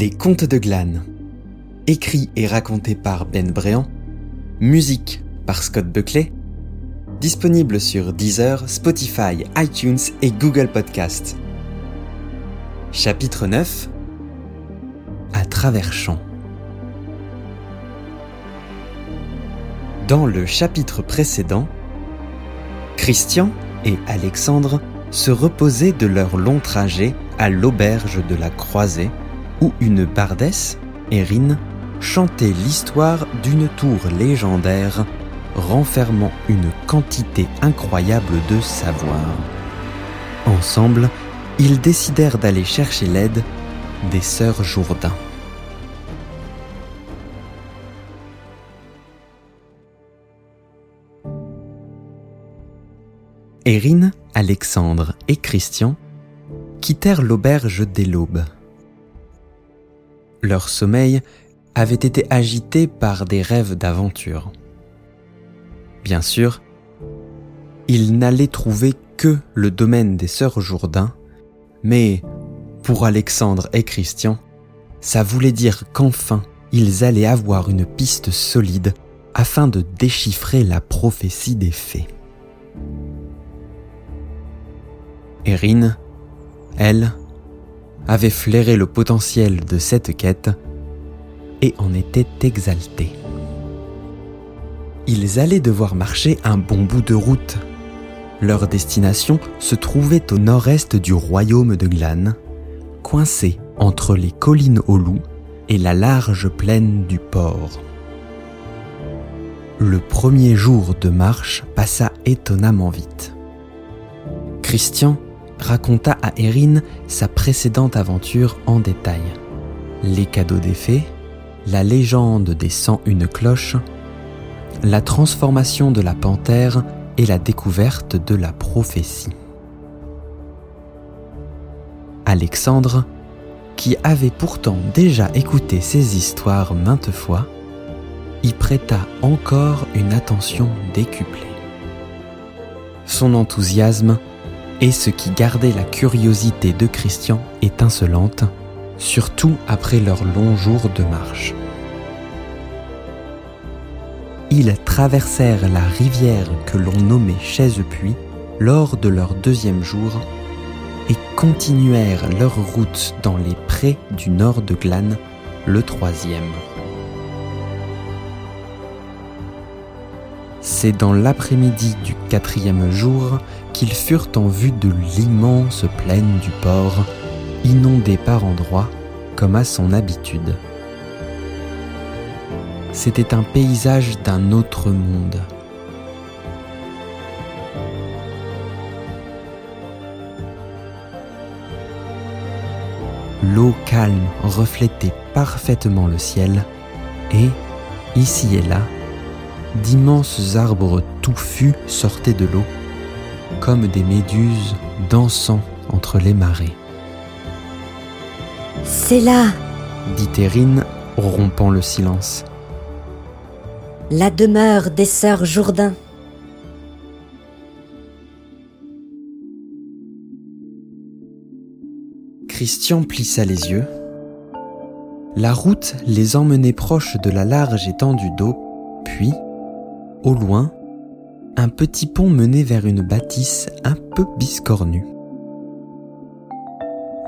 Les Contes de Glane. Écrit et raconté par Ben Bréant. Musique par Scott Buckley. Disponible sur Deezer, Spotify, iTunes et Google Podcast. Chapitre 9 À travers champs. Dans le chapitre précédent, Christian et Alexandre se reposaient de leur long trajet à l'auberge de la Croisée où une bardesse, Erin, chantait l'histoire d'une tour légendaire renfermant une quantité incroyable de savoir. Ensemble, ils décidèrent d'aller chercher l'aide des sœurs Jourdain. Erin, Alexandre et Christian quittèrent l'auberge dès l'aube. Leur sommeil avait été agité par des rêves d'aventure. Bien sûr, ils n'allaient trouver que le domaine des sœurs Jourdain, mais pour Alexandre et Christian, ça voulait dire qu'enfin ils allaient avoir une piste solide afin de déchiffrer la prophétie des fées. Erin, elle, avait flairé le potentiel de cette quête et en était exalté. Ils allaient devoir marcher un bon bout de route. Leur destination se trouvait au nord-est du royaume de Glane, coincé entre les collines aux loups et la large plaine du port. Le premier jour de marche passa étonnamment vite. Christian raconta à Erin sa précédente aventure en détail. Les cadeaux des fées, la légende des 101 cloches, la transformation de la panthère et la découverte de la prophétie. Alexandre, qui avait pourtant déjà écouté ces histoires maintes fois, y prêta encore une attention décuplée. Son enthousiasme et ce qui gardait la curiosité de Christian étincelante, surtout après leur long jour de marche. Ils traversèrent la rivière que l'on nommait Chaise-Puits lors de leur deuxième jour et continuèrent leur route dans les prés du nord de Glane le troisième. C'est dans l'après-midi du quatrième jour qu'ils furent en vue de l'immense plaine du port, inondée par endroits comme à son habitude. C'était un paysage d'un autre monde. L'eau calme reflétait parfaitement le ciel et, ici et là, d'immenses arbres touffus sortaient de l'eau, comme des méduses dansant entre les marées. C'est là, dit Erin, rompant le silence. la demeure des sœurs Jourdain. Christian plissa les yeux. La route les emmenait proche de la large étendue d'eau, puis, au loin, un petit pont menait vers une bâtisse un peu biscornue.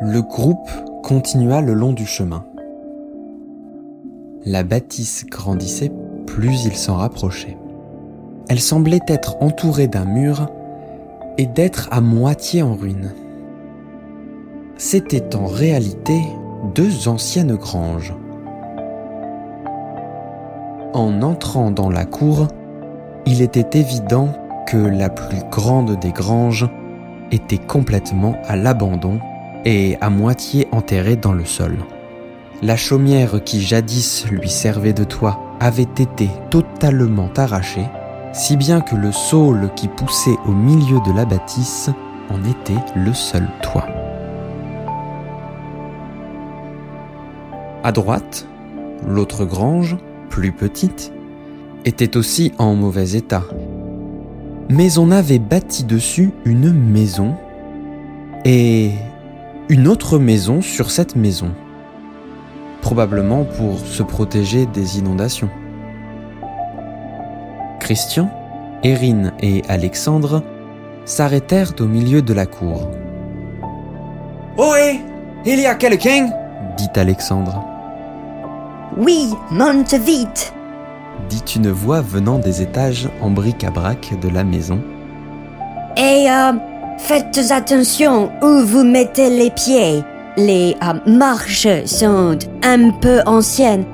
Le groupe continua le long du chemin. La bâtisse grandissait plus il s'en rapprochait. Elle semblait être entourée d'un mur et d'être à moitié en ruine. C'était en réalité deux anciennes granges. En entrant dans la cour, il était évident que la plus grande des granges était complètement à l'abandon et à moitié enterrée dans le sol. La chaumière qui jadis lui servait de toit avait été totalement arrachée, si bien que le saule qui poussait au milieu de la bâtisse en était le seul toit. À droite, l'autre grange, plus petite, était aussi en mauvais état. Mais on avait bâti dessus une maison et une autre maison sur cette maison. probablement pour se protéger des inondations. Christian, Erin et Alexandre s'arrêtèrent au milieu de la cour. Ohé Il y a quelqu'un? dit Alexandre. Oui, monte vite dit une voix venant des étages en bric-à-brac de la maison. Et euh, faites attention où vous mettez les pieds. Les euh, marches sont un peu anciennes.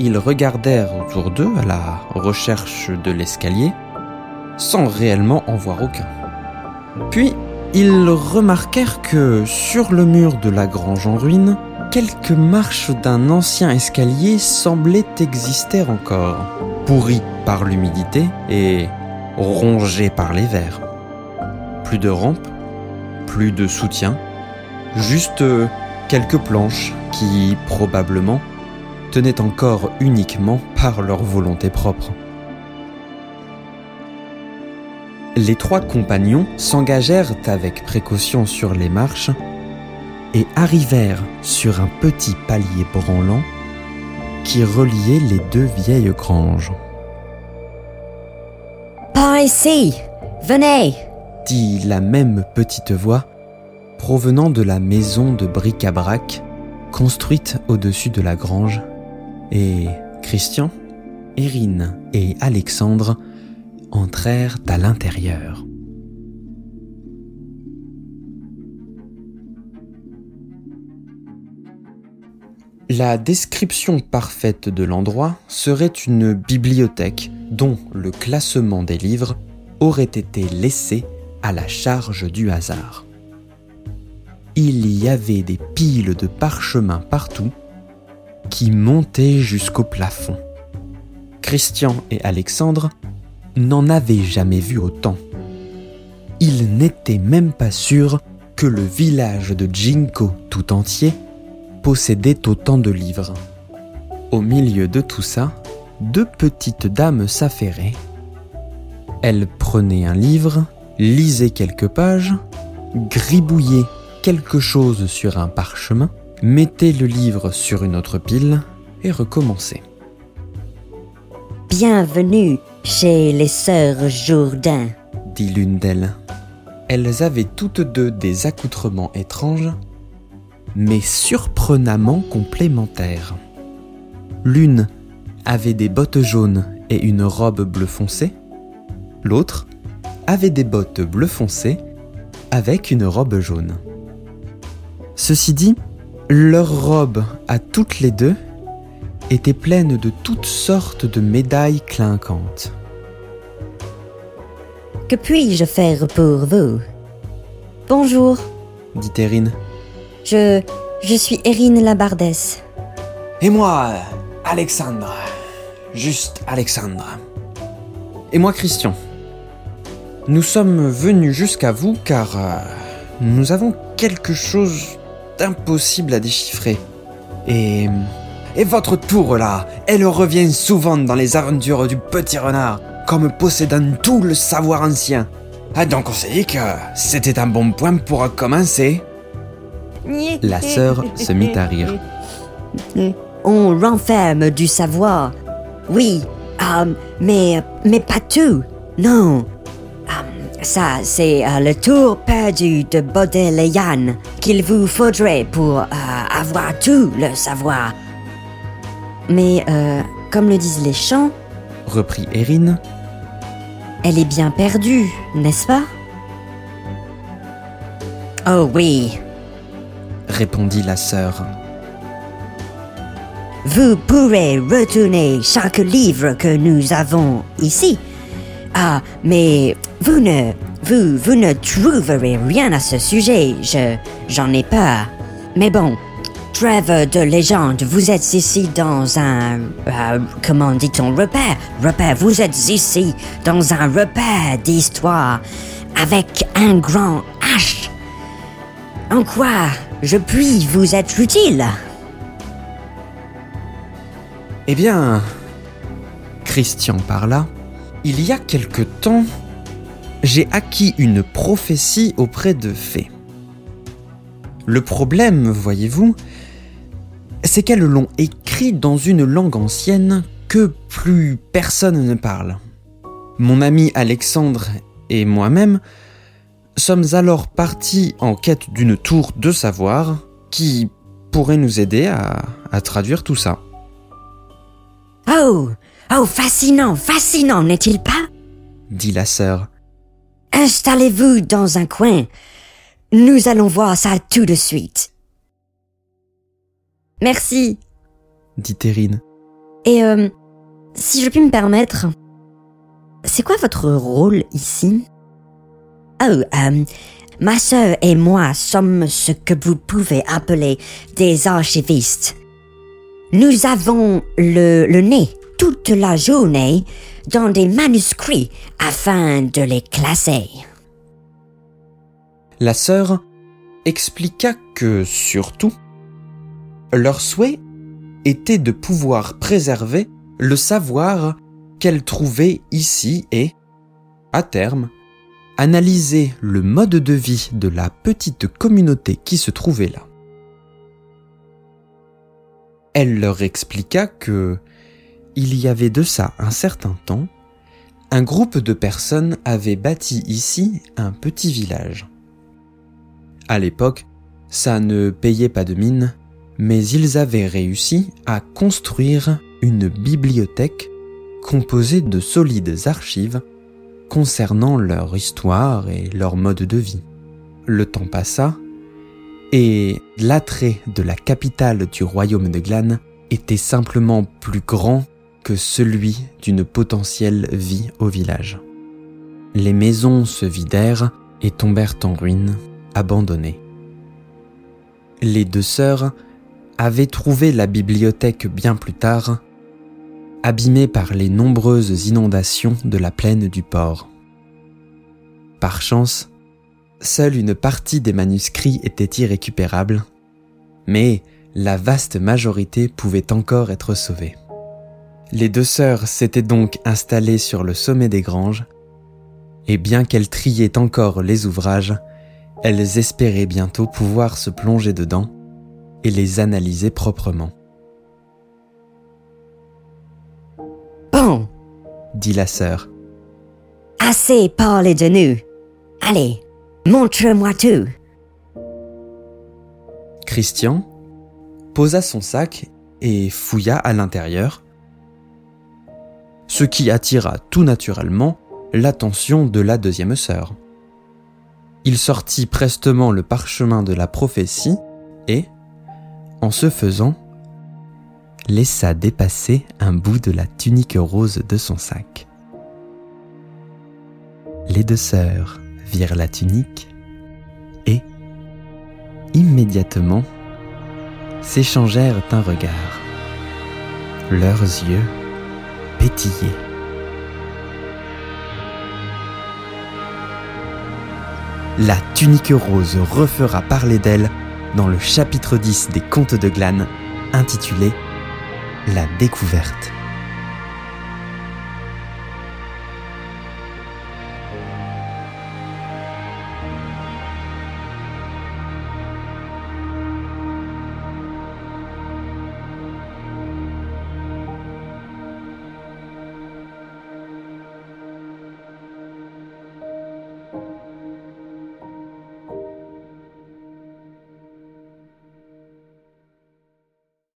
Ils regardèrent autour d'eux à la recherche de l'escalier, sans réellement en voir aucun. Puis, ils remarquèrent que sur le mur de la grange en ruine, quelques marches d'un ancien escalier semblaient exister encore, pourries par l'humidité et rongées par les vers. Plus de rampes, plus de soutien, juste quelques planches qui, probablement, tenaient encore uniquement par leur volonté propre. Les trois compagnons s'engagèrent avec précaution sur les marches et arrivèrent sur un petit palier branlant qui reliait les deux vieilles granges. Par ici Venez dit la même petite voix provenant de la maison de bric-à-brac construite au-dessus de la grange, et Christian, Erin et Alexandre entrèrent à l'intérieur. La description parfaite de l'endroit serait une bibliothèque dont le classement des livres aurait été laissé à la charge du hasard. Il y avait des piles de parchemins partout qui montaient jusqu'au plafond. Christian et Alexandre n'en avaient jamais vu autant. Ils n'étaient même pas sûrs que le village de Jinko tout entier possédait autant de livres. Au milieu de tout ça, deux petites dames s'affairaient. Elles prenaient un livre, lisaient quelques pages, gribouillaient quelque chose sur un parchemin, mettaient le livre sur une autre pile et recommençaient. Bienvenue chez les sœurs Jourdain, dit l'une d'elles. Elles avaient toutes deux des accoutrements étranges, mais surprenamment complémentaires. L'une avait des bottes jaunes et une robe bleu foncé, l'autre avait des bottes bleu foncé avec une robe jaune. Ceci dit, leur robe à toutes les deux était pleine de toutes sortes de médailles clinquantes. Que puis-je faire pour vous? Bonjour, dit Erin. Je, je suis Erin Labardesse. Et moi, Alexandre. Juste Alexandre. Et moi, Christian. Nous sommes venus jusqu'à vous car euh, nous avons quelque chose d'impossible à déchiffrer. Et Et votre tour là, elle revient souvent dans les aventures du petit renard, comme possédant tout le savoir ancien. Ah donc on s'est dit que c'était un bon point pour commencer. La sœur se mit à rire. On renferme du savoir. Oui, euh, mais, mais pas tout. Non. Euh, ça, c'est euh, le tour perdu de Baudelaire qu'il vous faudrait pour euh, avoir tout le savoir. Mais, euh, comme le disent les chants, Reprit Erin. elle est bien perdue, n'est-ce pas? Oh oui, répondit la sœur. Vous pourrez retourner chaque livre que nous avons ici. Ah, mais vous ne, vous, vous ne trouverez rien à ce sujet. Je, j'en ai peur. Mais bon, trêve de légende. Vous êtes ici dans un, euh, comment dit-on, repère? Repère. Vous êtes ici dans un repère d'histoire avec un grand H. En quoi je puis vous être utile? Eh bien, Christian parla, il y a quelque temps, j'ai acquis une prophétie auprès de fées. Le problème, voyez-vous, c'est qu'elles l'ont écrit dans une langue ancienne que plus personne ne parle. Mon ami Alexandre et moi-même sommes alors partis en quête d'une tour de savoir qui pourrait nous aider à, à traduire tout ça. Oh, oh, fascinant, fascinant, n'est-il pas? Dit la sœur. Installez-vous dans un coin. Nous allons voir ça tout de suite. Merci. dit Terrine. Et euh, si je puis me permettre, c'est quoi votre rôle ici? Oh, euh, ma sœur et moi sommes ce que vous pouvez appeler des archivistes. Nous avons le, le nez toute la journée dans des manuscrits afin de les classer. La sœur expliqua que, surtout, leur souhait était de pouvoir préserver le savoir qu'elle trouvait ici et, à terme, analyser le mode de vie de la petite communauté qui se trouvait là. Elle leur expliqua que, il y avait de ça un certain temps, un groupe de personnes avait bâti ici un petit village. À l'époque, ça ne payait pas de mine, mais ils avaient réussi à construire une bibliothèque composée de solides archives concernant leur histoire et leur mode de vie. Le temps passa, et l'attrait de la capitale du royaume de Glane était simplement plus grand que celui d'une potentielle vie au village. Les maisons se vidèrent et tombèrent en ruine, abandonnées. Les deux sœurs avaient trouvé la bibliothèque bien plus tard, abîmée par les nombreuses inondations de la plaine du port. Par chance, seule une partie des manuscrits était irrécupérable, mais la vaste majorité pouvait encore être sauvée. Les deux sœurs s'étaient donc installées sur le sommet des granges, et bien qu'elles triaient encore les ouvrages, elles espéraient bientôt pouvoir se plonger dedans et les analyser proprement. Dit la sœur. assez parlé de nous. Allez, montre-moi tout. Christian posa son sac et fouilla à l'intérieur, ce qui attira tout naturellement l'attention de la deuxième sœur. Il sortit prestement le parchemin de la prophétie et, en ce faisant, laissa dépasser un bout de la tunique rose de son sac. Les deux sœurs virent la tunique et, immédiatement, s'échangèrent un regard. Leurs yeux pétillaient. La tunique rose refera parler d'elle dans le chapitre 10 des Contes de Glane, intitulé La découverte.